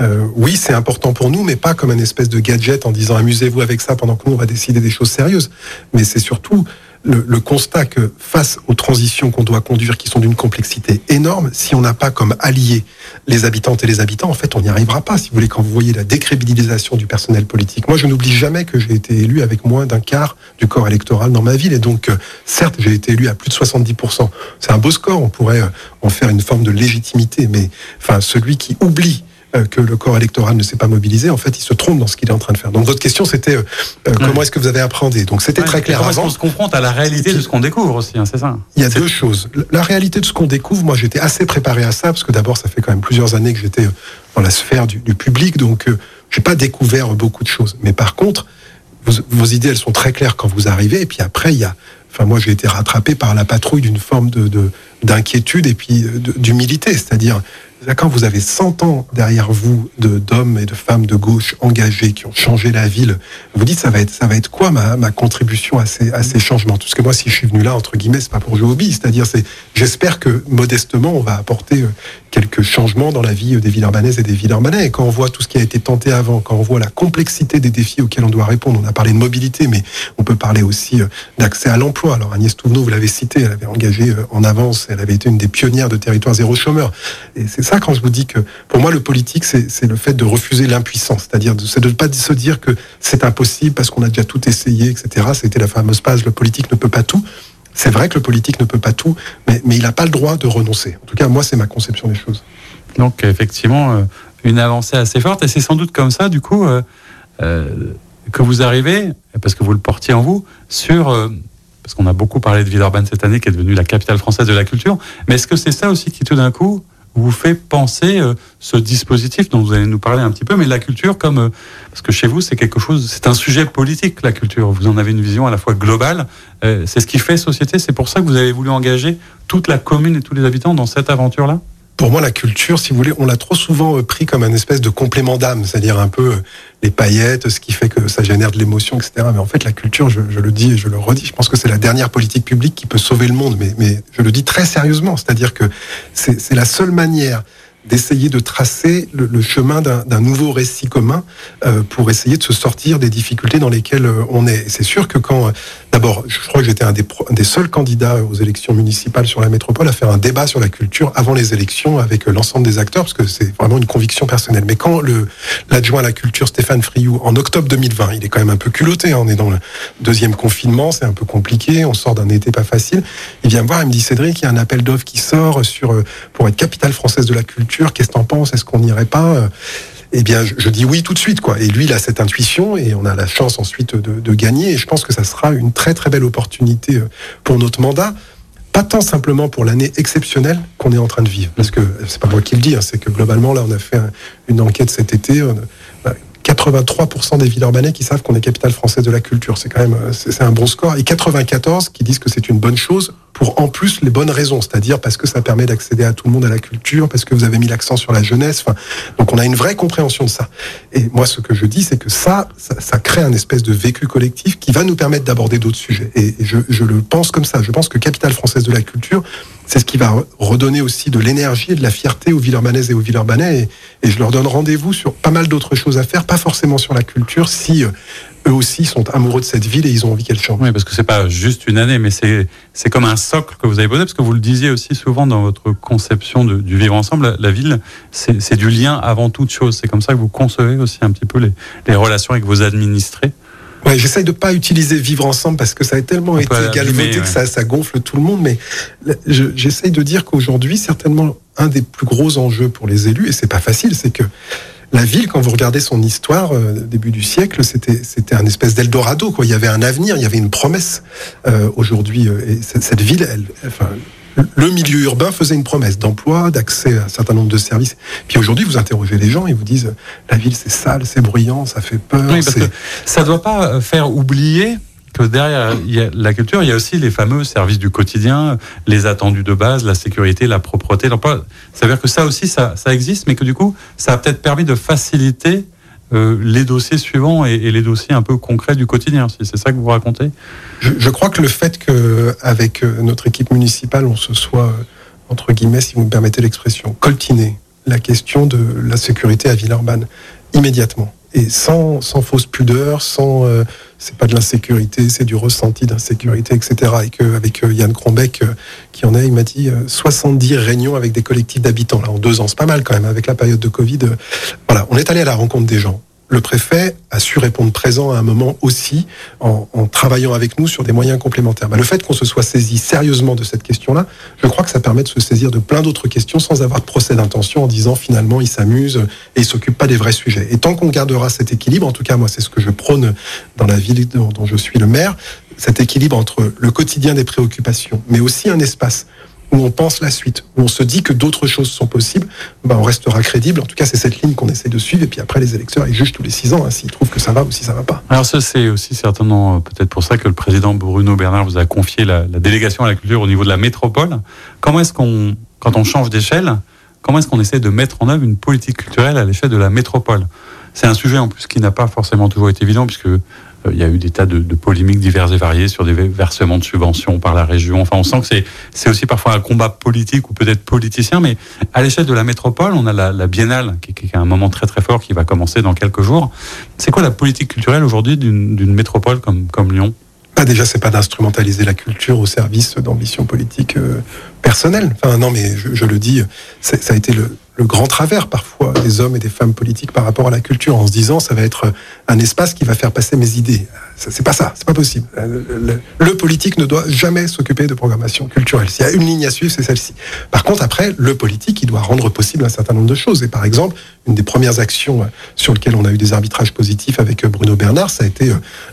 euh, oui, c'est important pour nous, mais pas comme un espèce de gadget en disant amusez-vous avec ça pendant que nous, on va décider des choses sérieuses. Mais c'est surtout le, le, constat que face aux transitions qu'on doit conduire, qui sont d'une complexité énorme, si on n'a pas comme alliés les habitantes et les habitants, en fait, on n'y arrivera pas. Si vous voulez, quand vous voyez la décrédibilisation du personnel politique, moi, je n'oublie jamais que j'ai été élu avec moins d'un quart du corps électoral dans ma ville, et donc, euh, certes, j'ai été élu à plus de 70%. C'est un beau score, on pourrait euh, en faire une forme de légitimité, mais enfin, celui qui oublie que le corps électoral ne s'est pas mobilisé, en fait, il se trompe dans ce qu'il est en train de faire. Donc votre question, c'était euh, euh ouais. comment est-ce que vous avez appréhendé? Donc c'était ouais, très clair comment est-ce qu'on se confronte à la réalité de ce qu'on découvre aussi, hein, c'est ça Il y a deux choses. La réalité de ce qu'on découvre, moi j'étais assez préparé à ça, parce que d'abord, ça fait quand même plusieurs années que j'étais dans la sphère du, du public, donc euh, j'ai pas découvert beaucoup de choses. Mais par contre, vos, vos idées, elles sont très claires quand vous arrivez, et puis après, il y a Enfin, moi, j'ai été rattrapé par la patrouille d'une forme de d'inquiétude de, et puis d'humilité, c'est-à-dire quand vous avez 100 ans derrière vous d'hommes et de femmes de gauche engagés qui ont changé la ville, vous dites ça va être, ça va être quoi ma, ma contribution à ces, à ces changements? Tout ce que moi, si je suis venu là, entre guillemets, c'est pas pour jouer au billes, c'est-à-dire c'est j'espère que modestement, on va apporter euh, quelques changements dans la vie des Villeurbanaises et des Villeurbanais. Et quand on voit tout ce qui a été tenté avant, quand on voit la complexité des défis auxquels on doit répondre, on a parlé de mobilité, mais on peut parler aussi euh, d'accès à l'emploi. Alors Agnès Touvenot, vous l'avez cité, elle avait engagé euh, en avance, elle avait été une des pionnières de territoire zéro chômeur. Ça quand je vous dis que pour moi le politique c'est le fait de refuser l'impuissance, c'est-à-dire de ne pas se dire que c'est impossible parce qu'on a déjà tout essayé, etc. C'était la fameuse page le politique ne peut pas tout. C'est vrai que le politique ne peut pas tout, mais, il n'a pas le droit de renoncer. En tout cas, moi, c'est ma conception des choses. Donc, effectivement, euh, une avancée assez forte, et c'est sans doute comme ça, du coup, euh, euh, que vous arrivez, parce que vous le portiez en vous, sur parce qu'on a beaucoup parlé de Villeurbanne cette année, qui est devenue la capitale française de la culture. Mais est-ce que c'est ça aussi qui, tout d'un coup, vous fait penser euh, ce dispositif dont vous allez nous parler un petit peu, mais la culture comme euh, parce que chez vous c'est quelque chose, c'est un sujet politique la culture. Vous en avez une vision à la fois globale. Euh, c'est ce qui fait société. C'est pour ça que vous avez voulu engager toute la commune et tous les habitants dans cette aventure là pour moi, la culture, si vous voulez, on l'a trop souvent euh, pris comme un espèce de complément d'âme, c'est-à-dire un peu euh, les paillettes, ce qui fait que ça génère de l'émotion, etc. Mais en fait, la culture, je, le dis et je le redis, je pense que c'est la dernière politique publique qui peut sauver le monde. Mais, je le dis très sérieusement, c'est-à-dire que c'est la seule manière d'essayer de tracer le, chemin d'un nouveau récit commun euh, pour essayer de se sortir des difficultés dans lesquelles on est. C'est sûr que quand, d'abord, je crois que j'étais un des, seuls candidats aux élections municipales sur la métropole à faire un débat sur la culture avant les élections avec l'ensemble des acteurs, parce que c'est vraiment une conviction personnelle. Mais quand l'adjoint à la culture Stéphane Friou, en octobre 2020, il est quand même un peu culotté, hein, on est dans le deuxième confinement, c'est un peu compliqué, on sort d'un été pas facile, il vient me voir, il me dit Cédric, il y a un appel d'offres qui sort sur pour être capitale française de la culture Qu'est-ce que t'en penses? Est-ce qu'on n'irait pas? Eh bien, je, dis oui tout de suite, quoi. Et lui, il a cette intuition et on a la chance ensuite de, gagner. Et je pense que ça sera une très très belle opportunité euh, pour notre mandat. Pas tant simplement pour l'année exceptionnelle qu'on est en train de vivre, parce que c'est pas moi qui le dis, hein, c'est que globalement là, on a fait une enquête cet été. 83% des Villeurbanais qui savent qu'on est capitale française de la culture. C'est quand même euh, c'est un bon score. Et 94 qui disent que c'est une bonne chose pour en plus les bonnes raisons, c'est-à-dire parce que ça permet d'accéder à tout le monde à la culture, parce que vous avez mis l'accent sur la jeunesse. Enfin, donc on a une vraie compréhension de ça. Et moi, ce que je dis, c'est que ça, ça, crée un espèce de vécu collectif qui va nous permettre d'aborder d'autres sujets. Et je, je le pense comme ça. Je pense que capitale française de la culture, c'est ce qui va redonner aussi de l'énergie et de la fierté aux Villeurbanaises et aux Villeurbanais. Et, et je leur donne rendez-vous sur pas mal d'autres choses à faire, pas forcément sur la culture, si euh, eux aussi sont amoureux de cette ville et ils ont envie qu'elle change. Oui, parce que c'est pas juste une année, mais c'est c'est comme un socle que vous avez posé, parce que vous le disiez aussi souvent dans votre conception du vivre ensemble. La, ville, c'est du lien avant toute chose. C'est comme ça que vous concevez aussi un petit peu les, les relations avec vos administrés. Ouais, j'essaye de pas utiliser vivre ensemble parce que ça a tellement été galvaudé que ça, ça, gonfle tout le monde. Mais j'essaye de dire qu'aujourd'hui, certainement, un des plus gros enjeux pour les élus, et c'est pas facile, c'est que la ville, quand vous regardez son histoire, euh, début du siècle, c'était c'était un espèce d'Eldorado. Quoi. Il y avait un avenir, il y avait une promesse. Euh, Aujourd'hui, euh, et cette, ville, elle, enfin, le milieu urbain faisait une promesse d'emploi, d'accès à un certain nombre de services. Puis aujourd'hui, vous interrogez les gens et vous disent la ville c'est sale, c'est bruyant, ça fait peur. Oui, parce que ça ne doit pas faire oublier que derrière la culture, il y a aussi les fameux services du quotidien, les attendus de base, la sécurité, la propreté, l'emploi. Ça veut dire que ça aussi, ça, ça existe, mais que du coup, ça a peut-être permis de faciliter euh, les dossiers suivants et, les dossiers un peu concrets du quotidien. Si c'est ça que vous racontez je, crois que le fait qu'avec euh, notre équipe municipale, on se soit, euh, entre guillemets, si vous me permettez l'expression, coltiné la question de la sécurité à Villeurbanne immédiatement et sans, fausse pudeur, sans c'est pas de l'insécurité, c'est du ressenti d'insécurité, etc. Et qu'avec Yann Krombeck, qui en est, il m'a dit 70 réunions avec des collectifs d'habitants là en deux ans, c'est pas mal quand même avec la période de Covid. Voilà, on est allé à la rencontre des gens le préfet a su répondre présent à un moment aussi en, travaillant avec nous sur des moyens complémentaires. Bah, le fait qu'on se soit saisi sérieusement de cette question-là, je crois que ça permet de se saisir de plein d'autres questions sans avoir de procès d'intention en disant finalement il s'amuse et il s'occupe pas des vrais sujets. Et tant qu'on gardera cet équilibre, en tout cas moi c'est ce que je prône dans la ville dont je suis le maire, cet équilibre entre le quotidien des préoccupations, mais aussi un espace où on pense la suite, où on se dit que d'autres choses sont possibles, ben on restera crédible. En tout cas, c'est cette ligne qu'on essaie de suivre. Et puis après, les électeurs, ils jugent tous les six ans hein, s'ils trouvent que ça va ou si ça va pas. Alors ça, c'est aussi certainement euh, peut-être pour ça que le président Bruno Bernard vous a confié la, délégation à la culture au niveau de la métropole. Comment est-ce qu'on, quand on change d'échelle, comment est-ce qu'on essaie de mettre en œuvre une politique culturelle à l'échelle de la métropole? C'est un sujet en plus qui n'a pas forcément toujours été évident, puisque il y a eu des tas de, polémiques diverses et variées sur des versements de subventions par la région. Enfin, on sent que c'est aussi parfois un combat politique ou peut-être politicien, mais à l'échelle de la métropole, on a la, Biennale, qui, qui, est un moment très très fort qui va commencer dans quelques jours. C'est quoi la politique culturelle aujourd'hui d'une métropole comme, comme Lyon? Bah déjà, c'est pas d'instrumentaliser la culture au service d'ambitions politiques euh, personnel. Enfin, non, mais je le dis, ça a été le, le grand travers parfois des hommes et des femmes politiques par rapport à la culture, en se disant ça va être un espace qui va faire passer mes idées. C'est pas ça, c'est pas possible. Le, le, politique ne doit jamais s'occuper de programmation culturelle. S'il y a une ligne à suivre, c'est celle-ci. Par contre, après, le politique, il doit rendre possible un certain nombre de choses. Et par exemple, une des premières actions sur lesquelles on a eu des arbitrages positifs avec Bruno Bernard, ça a été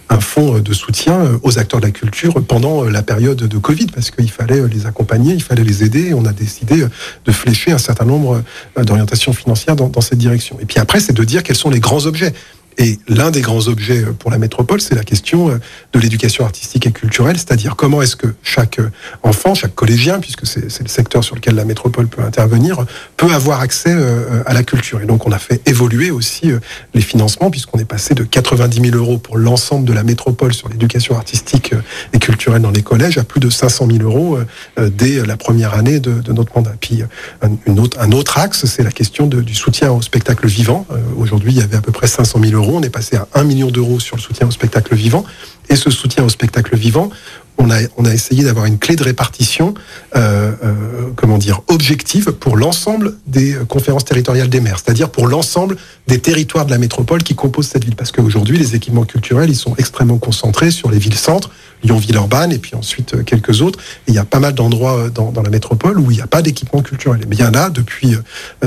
un fonds de soutien aux acteurs de la culture pendant la période de Covid, parce qu'il fallait les accompagner, il fallait les aider. On a décidé de flécher un certain nombre d'orientation financière dans, dans cette direction. Et puis après, c'est de dire quels sont les grands objets. Et l'un des grands objets pour la métropole, c'est la question euh, de l'éducation artistique et culturelle, c'est-à-dire comment est-ce que chaque euh, enfant, chaque collégien, puisque c'est le secteur sur lequel la métropole peut intervenir, peut avoir accès euh, à la culture. Et donc on a fait évoluer aussi les financements, puisqu'on est passé de 90 000 euros pour l'ensemble de la métropole sur l'éducation artistique et culturelle dans les collèges à plus de 500 000 euros dès la première année de, notre mandat. Puis un, autre, axe, c'est la question du soutien au spectacle vivant. Aujourd'hui, il y avait à peu près 500 000 euros on est passé à 1 million d'euros sur le soutien au spectacle vivant. Et ce soutien au spectacle vivant, on a, on a essayé d'avoir une clé de répartition, euh, euh, comment dire, objective pour l'ensemble des conférences territoriales des maires, c'est-à-dire pour l'ensemble des territoires de la métropole qui composent cette ville. Parce qu'aujourd'hui, les équipements culturels, ils sont extrêmement concentrés sur les villes-centres, Lyon-Villeurbanne, et puis ensuite euh, quelques autres. Et il y a pas mal d'endroits dans, dans, la métropole où il n'y a pas d'équipement culturel. Mais il y en a depuis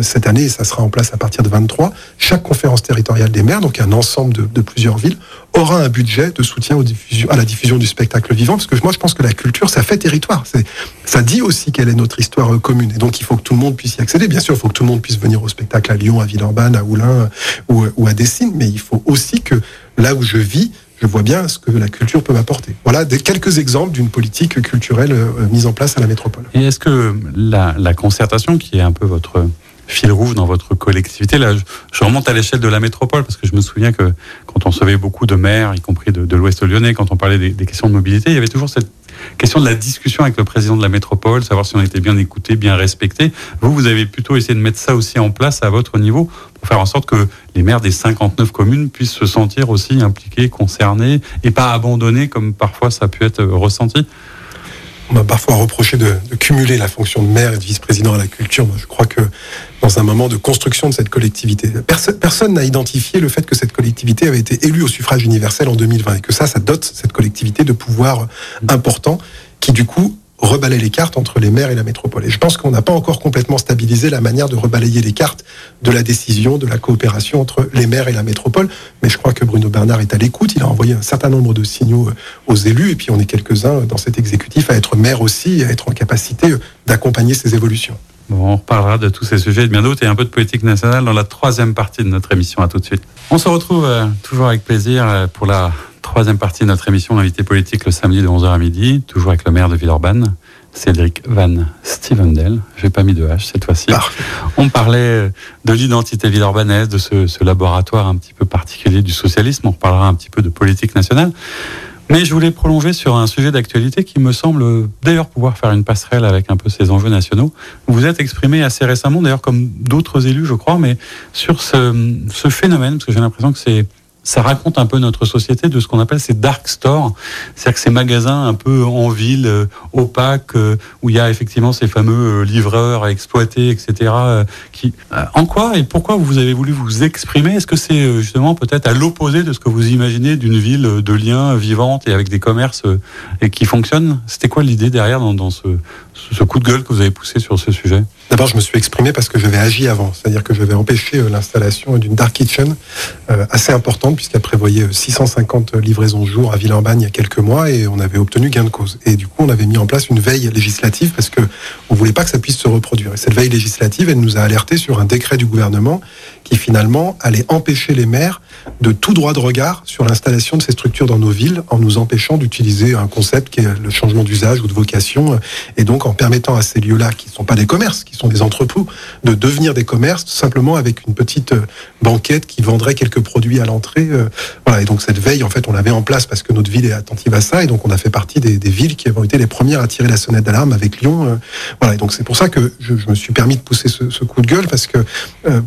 cette année, et ça sera en place à partir de 23. Chaque conférence territoriale des maires, donc un ensemble de plusieurs villes, aura un budget de soutien aux diffusions, à la diffusion du spectacle vivant, parce que moi je pense que la culture, ça fait territoire. Ça dit aussi quelle est notre histoire euh, commune. Et donc il faut que tout le monde puisse y accéder. Bien sûr, il faut que tout le monde puisse venir au spectacle à Lyon, à Villeurbanne, à Oulin euh, ou, euh, ou à Dessines, mais il faut aussi que là où je vis, je vois bien ce que la culture peut m'apporter. Voilà des, quelques exemples d'une politique culturelle mise en place à la métropole. Et est-ce que la, la, concertation, qui est un peu votre fil rouge dans votre collectivité, là, je, remonte à l'échelle de la métropole, parce que je me souviens que quand on recevait beaucoup de maires, y compris de, de l'Ouest lyonnais, quand on parlait des, des, questions de mobilité, il y avait toujours cette question de la discussion avec le président de la métropole, savoir si on était bien écouté, bien respecté. Vous, vous avez plutôt essayé de mettre ça aussi en place à votre niveau pour faire en sorte que les maires des 59 communes puissent se sentir aussi impliqués, concernés et pas abandonnés comme parfois ça a pu être ressenti. On m'a parfois reproché de, cumuler la fonction de maire et de vice-président à la culture. Moi, je crois que dans un moment de construction de cette collectivité, personne n'a identifié le fait que cette collectivité avait été élue au suffrage universel en 2020 et que ça, ça dote cette collectivité de pouvoirs importants qui, du coup, rebalayer les cartes entre les maires et la métropole. Et je pense qu'on n'a pas encore complètement stabilisé la manière de rebalayer les cartes de la décision, de la coopération entre les maires et la métropole. Mais je crois que Bruno Bernard est à l'écoute. Il a envoyé un certain nombre de signaux aux élus. Et puis on est quelques-uns dans cet exécutif à être maire aussi, à être en capacité d'accompagner ces évolutions. Bon, on reparlera de tous ces sujets et bien d'autres et un peu de politique nationale dans la troisième partie de notre émission. À tout de suite. On se retrouve euh, toujours avec plaisir euh, pour la troisième partie de notre émission, l'invité politique, le samedi de 11h à midi, toujours avec le maire de Villeurbanne, Cédric Van Stevendel. J'ai pas mis de H cette fois-ci. On parlait de l'identité villeurbanaise, de ce, ce, laboratoire un petit peu particulier du socialisme. On reparlera un petit peu de politique nationale. Mais je voulais prolonger sur un sujet d'actualité qui me semble d'ailleurs pouvoir faire une passerelle avec un peu ces enjeux nationaux. Vous êtes exprimé assez récemment, d'ailleurs comme d'autres élus, je crois, mais sur ce, ce phénomène, parce que j'ai l'impression que c'est ça raconte un peu notre société de ce qu'on appelle ces dark stores, c'est-à-dire que ces magasins un peu en ville, euh, opaques, euh, où il y a effectivement ces fameux euh, livreurs à exploiter, etc. Euh, qui, en quoi et pourquoi vous avez voulu vous exprimer? Est-ce que c'est justement peut-être à l'opposé de ce que vous imaginez d'une ville de liens vivante et avec des commerces et qui fonctionnent? C'était quoi l'idée derrière dans, dans ce, ce coup de gueule que vous avez poussé sur ce sujet D'abord, je me suis exprimé parce que j'avais agi avant, c'est-à-dire que j'avais empêché l'installation d'une dark kitchen euh, assez importante puisqu'elle prévoyait 650 livraisons jour à Villeurbanne il y a quelques mois et on avait obtenu gain de cause. Et du coup, on avait mis en place une veille législative parce que on voulait pas que ça puisse se reproduire. Et cette veille législative, elle nous a alerté sur un décret du gouvernement qui finalement allait empêcher les maires de tout droit de regard sur l'installation de ces structures dans nos villes en nous empêchant d'utiliser un concept qui est le changement d'usage ou de vocation et donc en permettant à ces lieux-là qui ne sont pas des commerces, qui sont des entrepôts, de devenir des commerces simplement avec une petite banquette qui vendrait quelques produits à l'entrée. Voilà, et donc cette veille, en fait, on l'avait en place parce que notre ville est attentive à ça et donc on a fait partie des, villes qui ont été les premières à tirer la sonnette d'alarme avec Lyon. Voilà, et donc c'est pour ça que je, me suis permis de pousser ce, coup de gueule parce que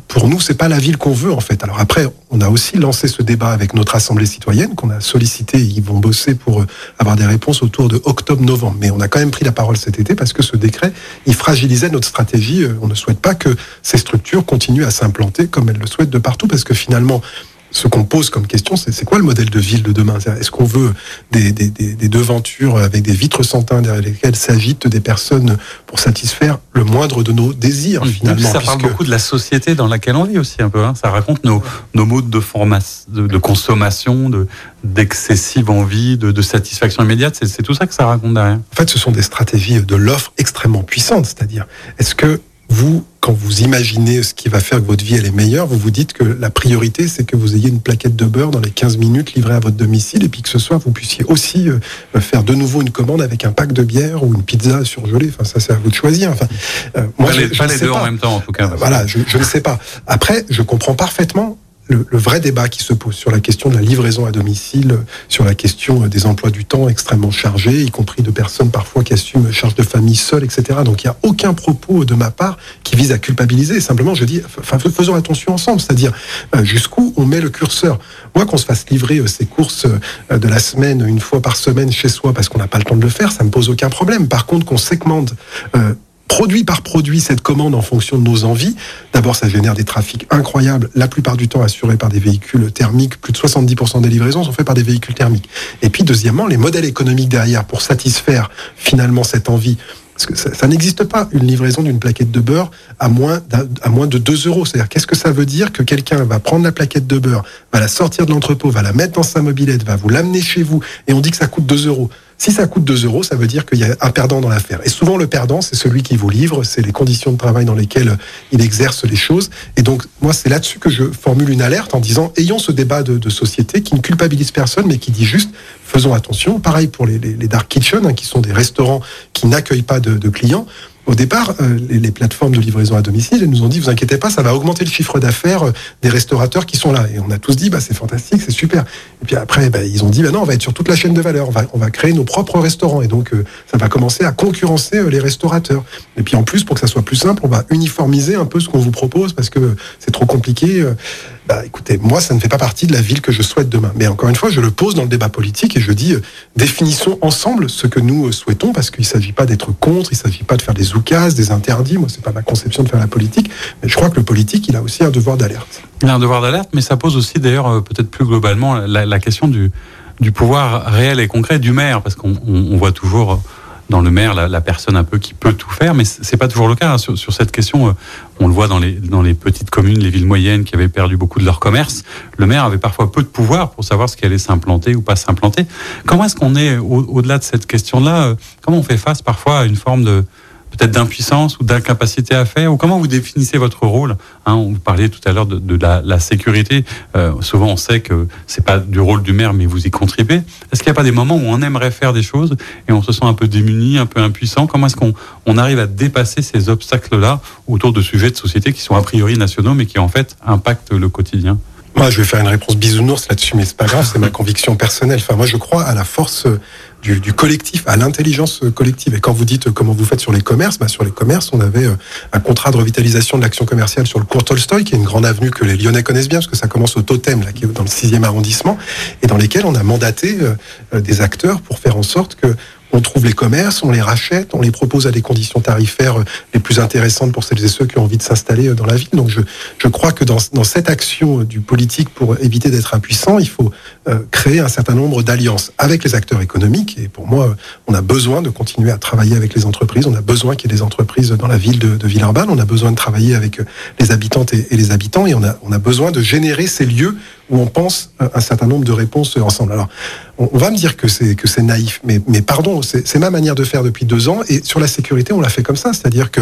pour nous, c'est pas la ville qu'on veut en fait. Alors après, on a aussi lancé ce débat avec notre assemblée citoyenne qu'on a sollicité. Ils vont bosser pour euh, avoir des réponses autour de octobre-novembre. Mais on a quand même pris la parole cet été parce que ce décret, il fragilisait notre stratégie. Euh, on ne souhaite pas que ces structures continuent à s'implanter comme elles le souhaitent de partout parce que finalement, ce qu'on pose comme question, c'est quoi le modèle de ville de demain? Est-ce qu'on veut des, des, des, devantures avec des vitres sans teint derrière lesquelles s'agitent des personnes pour satisfaire le moindre de nos désirs finalement? Ça parle beaucoup de la société dans laquelle on vit aussi un peu. Hein. Ça raconte nos, nos modes de, formation, de, consommation, d'excessive envie, de, de, satisfaction immédiate. C'est tout ça que ça raconte derrière. En fait, ce sont des stratégies de l'offre extrêmement puissantes. C'est-à-dire, est-ce que vous, quand vous imaginez ce qui va faire que votre vie elle est meilleure, vous vous dites que la priorité c'est que vous ayez une plaquette de beurre dans les 15 minutes livrée à votre domicile et puis que ce soir vous puissiez aussi euh, faire de nouveau une commande avec un pack de bière ou une pizza surgelée. Enfin ça c'est à vous de choisir. Enfin, euh, moi je, pas les deux en même temps en tout cas. voilà, je, je ne sais pas. Après, je comprends parfaitement le, vrai débat qui se pose sur la question de la livraison à domicile, sur la question des emplois du temps extrêmement chargés, y compris de personnes parfois qui assument charge de famille seule, etc. Donc il n'y a aucun propos de ma part qui vise à culpabiliser. Simplement, je dis, faisons attention ensemble, c'est-à-dire euh, jusqu'où on met le curseur? Moi, qu'on se fasse livrer euh, ces courses euh, de la semaine une fois par semaine chez soi parce qu'on n'a pas le temps de le faire, ça me pose aucun problème. Par contre, qu'on segmente produit par produit cette commande en fonction de nos envies. D'abord, ça génère des trafics incroyables, la plupart du temps assurés par des véhicules thermiques. Plus de 70% des livraisons sont faites par des véhicules thermiques. Et puis, deuxièmement, les modèles économiques derrière pour satisfaire finalement cette envie parce que ça, n'existe pas une livraison d'une plaquette de beurre à moins, à moins de 2 euros. C'est-à-dire, qu'est-ce que ça veut dire que quelqu'un va prendre la plaquette de beurre, va la sortir de l'entrepôt, va la mettre dans sa mobilette, va vous l'amener chez vous, et on dit que ça coûte 2 euros. Si ça coûte 2 euros, ça veut dire qu'il y a un perdant dans l'affaire. Et souvent, le perdant, c'est celui qui vous livre, c'est les conditions de travail dans lesquelles il exerce les choses. Et donc, moi, c'est là-dessus que je formule une alerte en disant, ayons ce débat de, société qui ne culpabilise personne, mais qui dit juste, faisons attention. Pareil pour les, dark kitchens, hein, qui sont des restaurants qui n'accueillent pas de clients. Au départ, euh, les, plateformes de livraison à domicile nous ont dit, vous inquiétez pas, ça va augmenter le chiffre d'affaires euh, des restaurateurs qui sont là. Et on a tous dit, bah, c'est fantastique, c'est super. Et puis après, bah, ils ont dit, bah, non, on va être sur toute la chaîne de valeur, on va, on va créer nos propres restaurants. Et donc, euh, ça va commencer à concurrencer les restaurateurs. Et puis en plus, pour que ça soit plus simple, on va uniformiser un peu ce qu'on vous propose parce que c'est trop compliqué. Bah, écoutez, moi, ça ne fait pas partie de la ville que je souhaite demain. Mais encore une fois, je le pose dans le débat politique et je dis, euh, définissons ensemble ce que nous euh, souhaitons, parce qu'il ne s'agit pas d'être contre, il ne s'agit pas de faire des oukases, des interdits. Moi, c'est pas ma conception de faire la politique. Mais je crois que le politique, il a aussi un devoir d'alerte. Il a un devoir d'alerte, mais ça pose aussi, d'ailleurs, euh, peut-être plus globalement, la, question du pouvoir réel et concret du maire, parce qu'on voit toujours dans le maire la, personne un peu qui peut tout faire, mais c'est pas toujours le cas. Hein. Sur, sur, cette question, euh, on le voit dans les, dans les petites communes, les villes moyennes qui avaient perdu beaucoup de leur commerce. Le maire avait parfois peu de pouvoir pour savoir ce qui allait s'implanter ou pas s'implanter. Comment est-ce qu'on est, au-delà de cette question-là, euh, comment on fait face parfois à une forme de, peut-être d'impuissance ou d'incapacité à faire Ou comment vous définissez votre rôle hein, On parlait tout à l'heure de, la, sécurité. Euh, souvent, on sait que c'est pas du rôle du maire, mais vous y contribuez. Est-ce qu'il n'y a pas des moments où on aimerait faire des choses et on se sent un peu démuni, un peu impuissant? Comment est-ce qu'on on arrive à dépasser ces obstacles-là autour de sujets de société qui sont a priori nationaux, mais qui en fait impactent le quotidien? Moi, je vais faire une réponse bisounours là-dessus, mais c'est pas grave, c'est ma conviction personnelle. Enfin, moi, je crois à la force du, collectif, à l'intelligence collective. Et quand vous dites comment vous faites sur les commerces, bah sur les commerces, on avait euh, un contrat de revitalisation de l'action commerciale sur le cours Tolstoy, qui est une grande avenue que les Lyonnais connaissent bien, parce que ça commence au Totem, là, qui est dans le 6e arrondissement, et dans lesquels on a mandaté euh, euh, des acteurs pour faire en sorte que on trouve les commerces, on les rachète, on les propose à des conditions tarifaires euh, les plus intéressantes pour celles et ceux qui ont envie de s'installer euh, dans la ville. Donc je, je crois que dans, dans cette action euh, du politique pour éviter d'être impuissant, il faut créer un certain nombre d'alliances avec les acteurs économiques. Et pour moi, on a besoin de continuer à travailler avec les entreprises. On a besoin qu'il y ait des entreprises dans la ville de, de Villeurbanne. On a besoin de travailler avec les habitantes et, et les habitants. Et on a, on a besoin de générer ces lieux où on pense un certain nombre de réponses ensemble. Alors, on va me dire que c'est que c'est naïf, mais mais pardon, c'est ma manière de faire depuis deux ans. Et sur la sécurité, on l'a fait comme ça, c'est-à-dire que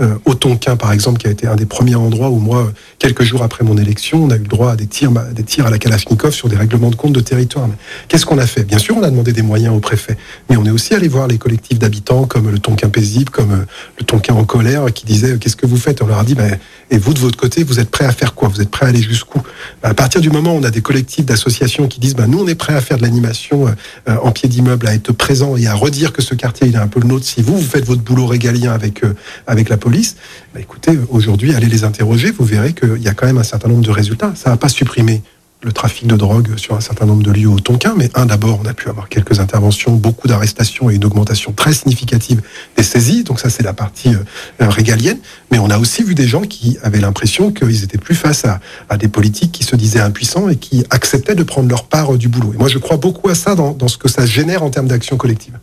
euh, au Tonkin, par exemple, qui a été un des premiers endroits où moi, quelques jours après mon élection, on a eu le droit à des tirs, des tirs à la Kalachnikov sur des règlements de compte de territoire. Qu'est-ce qu'on a fait? Bien sûr, on a demandé des moyens au préfet, mais on est aussi allé voir les collectifs d'habitants comme le Tonkin paisible, comme euh, le Tonkin en colère, qui disaient qu'est-ce que vous faites? On leur a dit, ben, et vous de votre côté, vous êtes prêts à faire quoi? Vous êtes prêts à aller jusqu'où? À partir du moment on a des collectifs d'associations qui disent, bah, nous, on est prêts à faire de l'animation euh, en pied d'immeuble, à être présent et à redire que ce quartier, il est un peu le nôtre. Si vous, vous faites votre boulot régalien avec, avec la police, bah, écoutez, aujourd'hui, allez les interroger, vous verrez qu'il y a quand même un certain nombre de résultats. Ça va pas supprimer le trafic de drogue sur un certain nombre de lieux au Tonkin, mais un d'abord, on a pu avoir quelques interventions, beaucoup d'arrestations et une augmentation très significative des saisies, donc ça c'est la partie euh, régalienne, mais on a aussi vu des gens qui avaient l'impression qu'ils étaient plus face à, des politiques qui se disaient impuissants et qui acceptaient de prendre leur part du boulot. Et moi je crois beaucoup à ça dans, ce que ça génère en termes d'action collective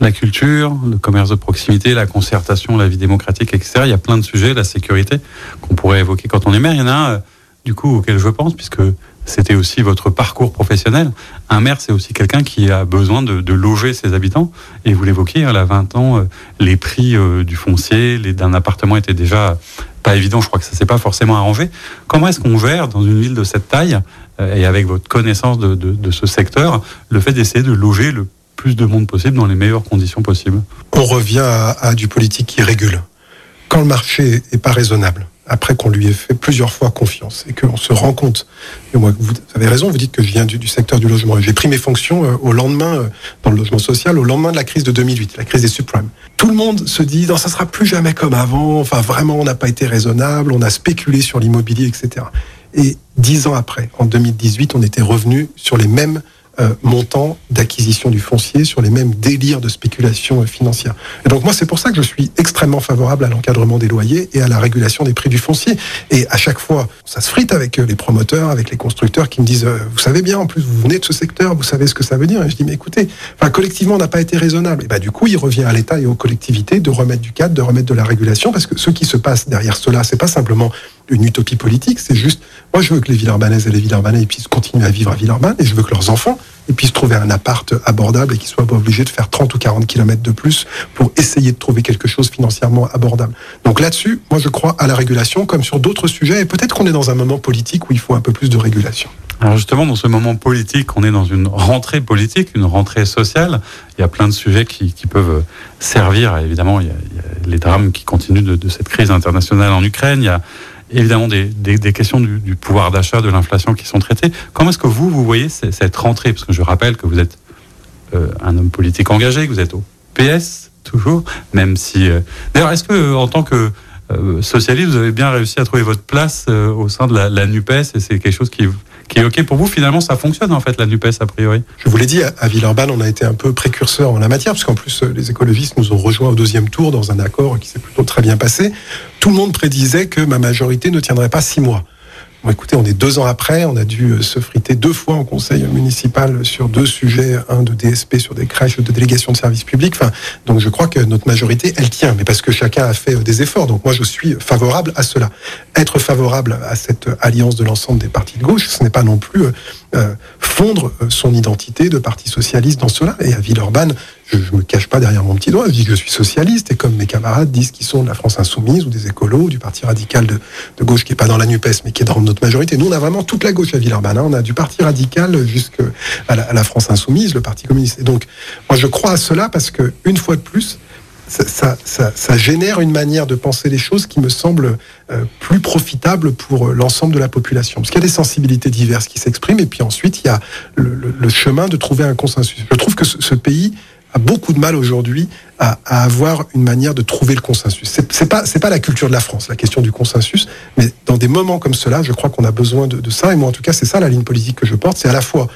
la culture, le commerce de proximité, la concertation, la vie démocratique, etc. Il y a plein de sujets, la sécurité qu'on pourrait évoquer quand on est maire. Il y en a un, euh, du coup, auquel je pense, puisque c'était aussi votre parcours professionnel. Un maire, c'est aussi quelqu'un qui a besoin de, loger ses habitants. Et vous l'évoquiez, il y a 20 ans, euh, les prix euh, du foncier, d'un appartement étaient déjà pas évidents. Je crois que ça s'est pas forcément arrangé. Comment est-ce qu'on gère dans une ville de cette taille euh, et avec votre connaissance de, ce secteur le fait d'essayer de loger le plus de monde possible dans les meilleures conditions possibles? On revient à, à du politique qui régule. Quand le marché est pas raisonnable, après qu'on lui ait fait plusieurs fois confiance et qu'on se rend compte. Et moi, vous avez raison, vous dites que je viens du, secteur du logement. J'ai pris mes fonctions euh, au lendemain, euh, dans le logement social, au lendemain de la crise de 2008, la crise des subprimes. Tout le monde se dit, non, ça sera plus jamais comme avant. Enfin, vraiment, on n'a pas été raisonnable, on a spéculé sur l'immobilier, etc. Et dix ans après, en 2018, on était revenu sur les mêmes euh, montant d'acquisition du foncier, sur les mêmes délires de spéculation euh, financière. Et donc moi, c'est pour ça que je suis extrêmement favorable à l'encadrement des loyers et à la régulation des prix du foncier. Et à chaque fois, ça se frite avec euh, les promoteurs, avec les constructeurs qui me disent, vous savez bien, en plus, vous venez de ce secteur, vous savez ce que ça veut dire. Et je dis, mais écoutez, collectivement, on n'a pas été raisonnable. Et bah, du coup, il revient à l'État et aux collectivités de remettre du cadre, de remettre de la régulation, parce que ce qui se passe derrière cela, c'est pas simplement une utopie politique, c'est juste, moi je veux que les Villeurbanaises et les Villeurbanais puissent continuer à vivre à Villeurbanne et je veux que leurs enfants puissent trouver un appart abordable et qu'ils soient pas obligés de faire 30 ou 40 kilomètres de plus pour essayer de trouver quelque chose financièrement abordable. Donc là-dessus, moi je crois à la régulation comme sur d'autres sujets et peut-être qu'on est dans un moment politique où il faut un peu plus de régulation. Alors justement, dans ce moment politique, on est dans une rentrée politique, une rentrée sociale. Il y a plein de sujets qui, peuvent servir. Évidemment, il y, a, les drames qui continuent de, de, cette crise internationale en Ukraine. Il y a évidemment des, des, questions du, pouvoir d'achat, de l'inflation qui sont traitées. Comment est-ce que vous, vous voyez cette rentrée? Parce que je rappelle que vous êtes euh, un homme politique engagé, que vous êtes au PS toujours, même si... Euh, d'ailleurs, est-ce que en tant que euh, socialiste, vous avez bien réussi à trouver votre place au sein de la, la NUPES? Et c'est quelque chose qui OK pour vous. Finalement, ça fonctionne en fait, la NUPES, a priori. Je vous l'ai dit, à Villeurbanne, on a été un peu précurseur en la matière, parce qu'en plus, les écologistes nous ont rejoints au deuxième tour dans un accord qui s'est plutôt très bien passé. Tout le monde prédisait que ma majorité ne tiendrait pas six mois écoutez, on est deux ans après, on a dû euh, se friter deux fois en conseil municipal sur deux sujets, un de DSP sur des crèches, de délégation de services publics. Enfin, donc je crois que notre majorité, elle tient, mais parce que chacun a fait euh, des efforts. Donc moi, je suis favorable à cela. Être favorable à cette alliance de l'ensemble des partis de gauche, ce n'est pas non plus euh, fondre son identité de parti socialiste dans cela. Et à Villeurbanne, je ne me cache pas derrière mon petit doigt, je dis que je suis socialiste, et comme mes camarades disent qu'ils sont de la France insoumise, ou des écolos, du parti radical de, gauche qui n'est pas dans la NUPES, mais qui est dans notre majorité. Nous, on a vraiment toute la gauche à Villeurbanne. Hein. On a du parti radical jusqu'à la, la France insoumise, le parti communiste. Et donc, moi, je crois à cela parce que, une fois de plus, ça, génère une manière de penser les choses qui me semble euh, plus profitable pour euh, l'ensemble de la population. Parce qu'il y a des sensibilités diverses qui s'expriment, et puis ensuite, il y a le, chemin de trouver un consensus. Je trouve que ce pays a beaucoup de mal aujourd'hui à, avoir une manière de trouver le consensus. C'est, c'est pas la culture de la France, la question du consensus, mais dans des moments comme cela, je crois qu'on a besoin de, de ça. Et moi, en tout cas, c'est ça la ligne politique que je porte. C'est à la fois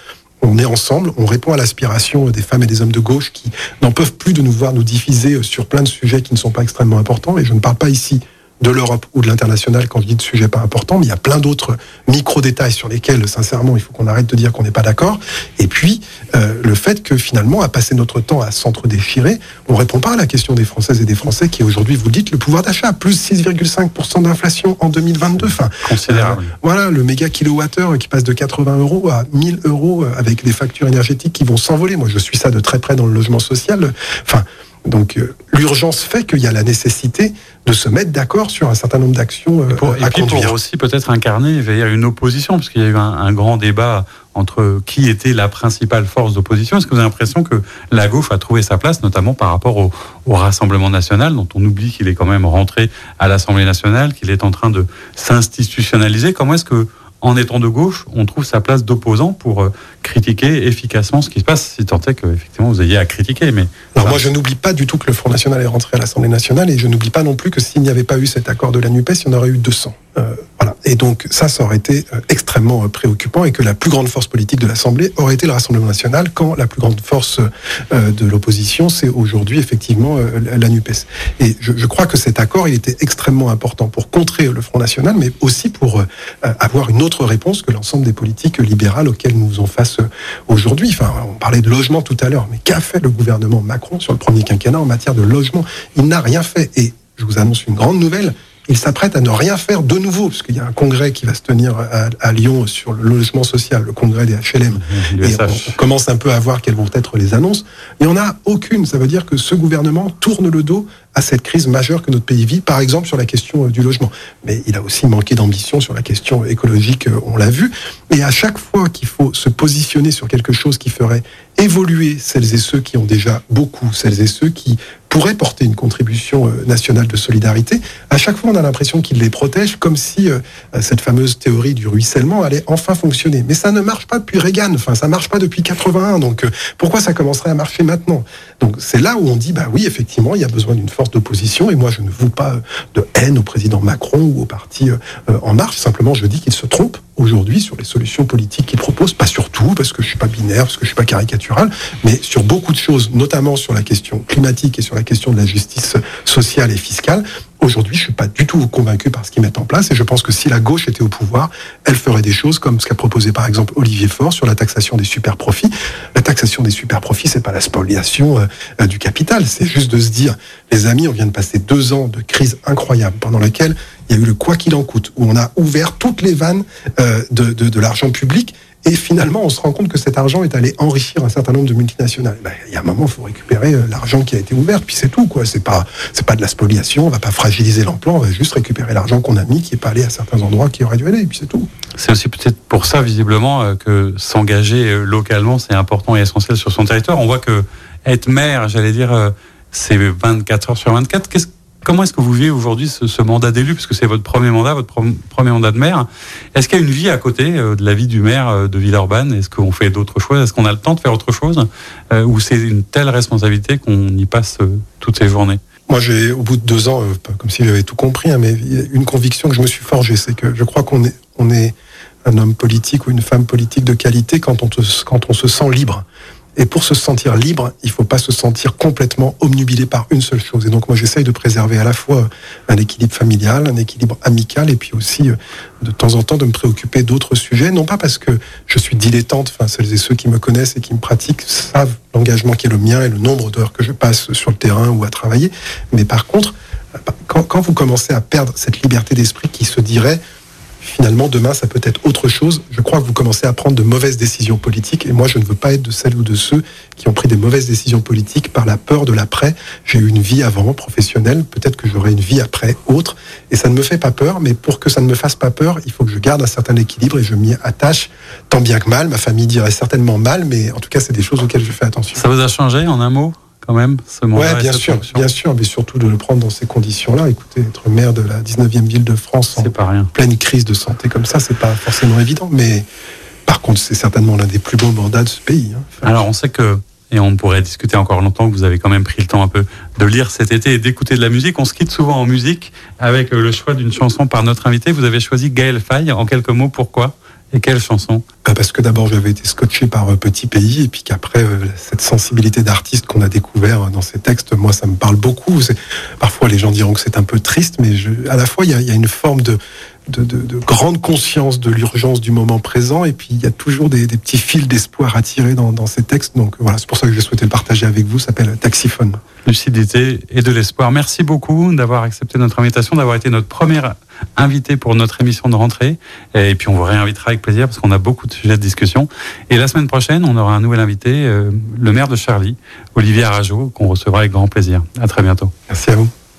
on est ensemble, on répond à l'aspiration des femmes et des hommes de gauche qui n'en peuvent plus de nous voir nous diffuser sur plein de sujets qui ne sont pas extrêmement importants. Et je ne parle pas ici de l'Europe ou de l'international quand je dis de sujets pas importants, mais il y a plein d'autres micro-détails sur lesquels, sincèrement, il faut qu'on arrête de dire qu'on n'est pas d'accord. Et puis, euh, le fait que finalement, à passer notre temps à s'entre-déchirer, on répond pas à la question des Françaises et des Français qui aujourd'hui, vous dites, le pouvoir d'achat, plus 6,5% d'inflation en 2022. Enfin, Considérable. Euh, voilà, le méga kilowattheure qui passe de 80 euros à 1000 euros avec des factures énergétiques qui vont s'envoler. Moi, je suis ça de très près dans le logement social. Enfin, donc euh, l'urgence fait qu'il y a la nécessité de se mettre d'accord sur un certain nombre d'actions euh, à puis pour aussi peut-être incarner une opposition, parce qu'il y a eu un, grand débat entre qui était la principale force d'opposition. Est-ce que vous avez l'impression que la gauche a trouvé sa place, notamment par rapport au, Rassemblement national, dont on oublie qu'il est quand même rentré à l'Assemblée nationale, qu'il est en train de s'institutionnaliser? Comment est-ce que en étant de gauche, on trouve sa place d'opposant pour euh, critiquer efficacement ce qui se passe, si tant est que effectivement vous ayez à critiquer. Mais alors moi, je n'oublie pas du tout que le Front National est rentré à l'Assemblée nationale et je n'oublie pas non plus que s'il n'y avait pas eu cet accord de la Nupes, il y en aurait eu 200. Euh, voilà. Et donc ça, ça aurait été euh, extrêmement euh, préoccupant et que la plus grande force politique de l'Assemblée aurait été le Rassemblement national, quand la plus grande force de l'opposition, c'est aujourd'hui effectivement la Nupes. Et je, je, crois que cet accord, il était extrêmement important pour contrer le Front national, mais aussi pour avoir une autre réponse que l'ensemble des politiques libérales auxquelles nous faisons face aujourd'hui. Enfin, on parlait de logement tout à l'heure, mais qu'a fait le gouvernement Macron sur le premier quinquennat en matière de logement? Il n'a rien fait. Et je vous annonce une grande nouvelle il s'apprête à ne rien faire de nouveau, parce qu'il y a un congrès qui va se tenir à, Lyon sur le logement social, le congrès des HLM. Mmh, et on, commence un peu à voir quelles vont être les annonces. Il n'y en a aucune. Ça veut dire que ce gouvernement tourne le dos à cette crise majeure que notre pays vit, par exemple sur la question euh, du logement. Mais il a aussi manqué d'ambition sur la question écologique, euh, on l'a vu. Et à chaque fois qu'il faut se positionner sur quelque chose qui ferait évoluer celles et ceux qui ont déjà beaucoup, celles et ceux qui pourraient porter une contribution euh, nationale de solidarité, à chaque fois on a l'impression qu'il les protège comme si cette fameuse théorie du ruissellement allait enfin fonctionner. Mais ça ne marche pas depuis Reagan, enfin ça marche pas depuis 81, donc pourquoi ça commencerait à marcher maintenant? Donc c'est là où on dit, bah oui, effectivement, il y a besoin d'une force d'opposition. Et moi, je ne voue pas de haine au président Macron ou au parti euh, En Marche. Simplement, je dis qu'il se trompe aujourd'hui sur les solutions politiques qu'il propose. Pas sur tout, parce que je suis pas binaire, parce que je suis pas caricatural, mais sur beaucoup de choses, notamment sur la question climatique et sur la question de la justice sociale et fiscale. Aujourd'hui, je suis pas du tout convaincu par ce qu'ils mettent en place et je pense que si la gauche était au pouvoir, elle ferait des choses comme ce qu'a proposé par exemple Olivier Faure sur la taxation des super profits. La taxation des super profits, c'est pas la spoliation euh, euh, du capital, c'est juste de se dire, les amis, on vient de passer deux ans de crise incroyable pendant laquelle il y a eu le quoi qu'il en coûte, où on a ouvert toutes les vannes euh, de, de, l'argent public et finalement, on se rend compte que cet argent est allé enrichir un certain nombre de multinationales. Ben, il y a un moment, il faut récupérer euh, l'argent qui a été ouvert, puis c'est tout. quoi. C'est pas, pas de la spoliation. On va pas fragiliser l'emploi. On va juste récupérer l'argent qu'on a mis, qui est pas allé à certains endroits qui aurait dû aller, et puis c'est tout. C'est aussi peut-être pour ça, visiblement, euh, que s'engager localement, c'est important et essentiel sur son territoire. On voit que être maire, j'allais dire, c'est 24 heures sur 24. Qu'est-ce Comment est-ce que vous vivez aujourd'hui ce, mandat d'élu, puisque c'est votre premier mandat, votre premier mandat de maire? Est-ce qu'il y a une vie à côté euh, de la vie du maire euh, de Villeurbanne? Est-ce qu'on fait d'autres choses? Est-ce qu'on a le temps de faire autre chose? Euh, Ou c'est une telle responsabilité qu'on y passe toutes ces journées? Moi, j'ai, au bout de deux ans, comme si j'avais tout compris, hein, mais une conviction que je me suis forgée, c'est que je crois qu'on est, un homme politique ou une femme politique de qualité quand on, quand on se sent libre. Et pour se sentir libre, il faut pas se sentir complètement omnubilé par une seule chose. Et donc moi j'essaye de préserver à la fois un équilibre familial, un équilibre amical, et puis aussi euh, de temps en temps de me préoccuper d'autres sujets. Non pas parce que je suis dilettante, enfin celles et ceux qui me connaissent et qui me pratiquent savent l'engagement qui est le mien et le nombre d'heures que je passe sur le terrain ou à travailler. Mais par contre, quand, quand vous commencez à perdre cette liberté d'esprit qui se dirait finalement, demain, ça peut être autre chose. Je crois que vous commencez à prendre de mauvaises décisions politiques. Et moi, je ne veux pas être de celles ou de ceux qui ont pris des mauvaises décisions politiques par la peur de l'après. J'ai eu une vie avant, professionnelle. Peut-être que j'aurai une vie après, autre. Et ça ne me fait pas peur. Mais pour que ça ne me fasse pas peur, il faut que je garde un certain équilibre et je m'y attache tant bien que mal. Ma famille dirait certainement mal, mais en tout cas, c'est des choses auxquelles je fais attention. Ça vous a changé en un mot? Quand même, ce Ouais, bien sûr, bien sûr, mais surtout de le prendre dans ces conditions-là. Écoutez, être maire de la 19e ville de France en pas rien. pleine crise de santé comme ça, c'est pas forcément évident, mais par contre, c'est certainement l'un des plus beaux mandats de ce pays. Hein. Alors, on sait que et on pourrait discuter encore longtemps, vous avez quand même pris le temps un peu de lire cet été et d'écouter de la musique. On se quitte souvent en musique avec le choix d'une chanson par notre invité. Vous avez choisi Gaël Faye. En quelques mots, pourquoi? Et quelle chanson? Bah, Parce que d'abord j'avais été scotché par euh, Petit Pays et puis qu'après euh, cette sensibilité d'artiste qu'on a découvert euh, dans ces textes, moi ça me parle beaucoup. Parfois les gens diront que c'est un peu triste, mais à la fois il y a une forme de, de, de, de, grande conscience de l'urgence du moment présent et puis il y a toujours des, des petits fils d'espoir à tirer dans, dans, ces textes. Donc voilà, c'est pour ça que j'ai souhaité le partager avec vous. Ça s'appelle Taxiphone. Lucidité et de l'espoir. Merci beaucoup d'avoir accepté notre invitation, d'avoir été notre première invité pour notre émission de rentrée. Et puis on vous réinvitera avec plaisir parce qu'on a beaucoup de sujets de discussion. Et la semaine prochaine, on aura un nouvel invité, euh, le maire de Charlie, Olivier Arajo, qu'on recevra avec grand plaisir. À très bientôt. Merci à vous.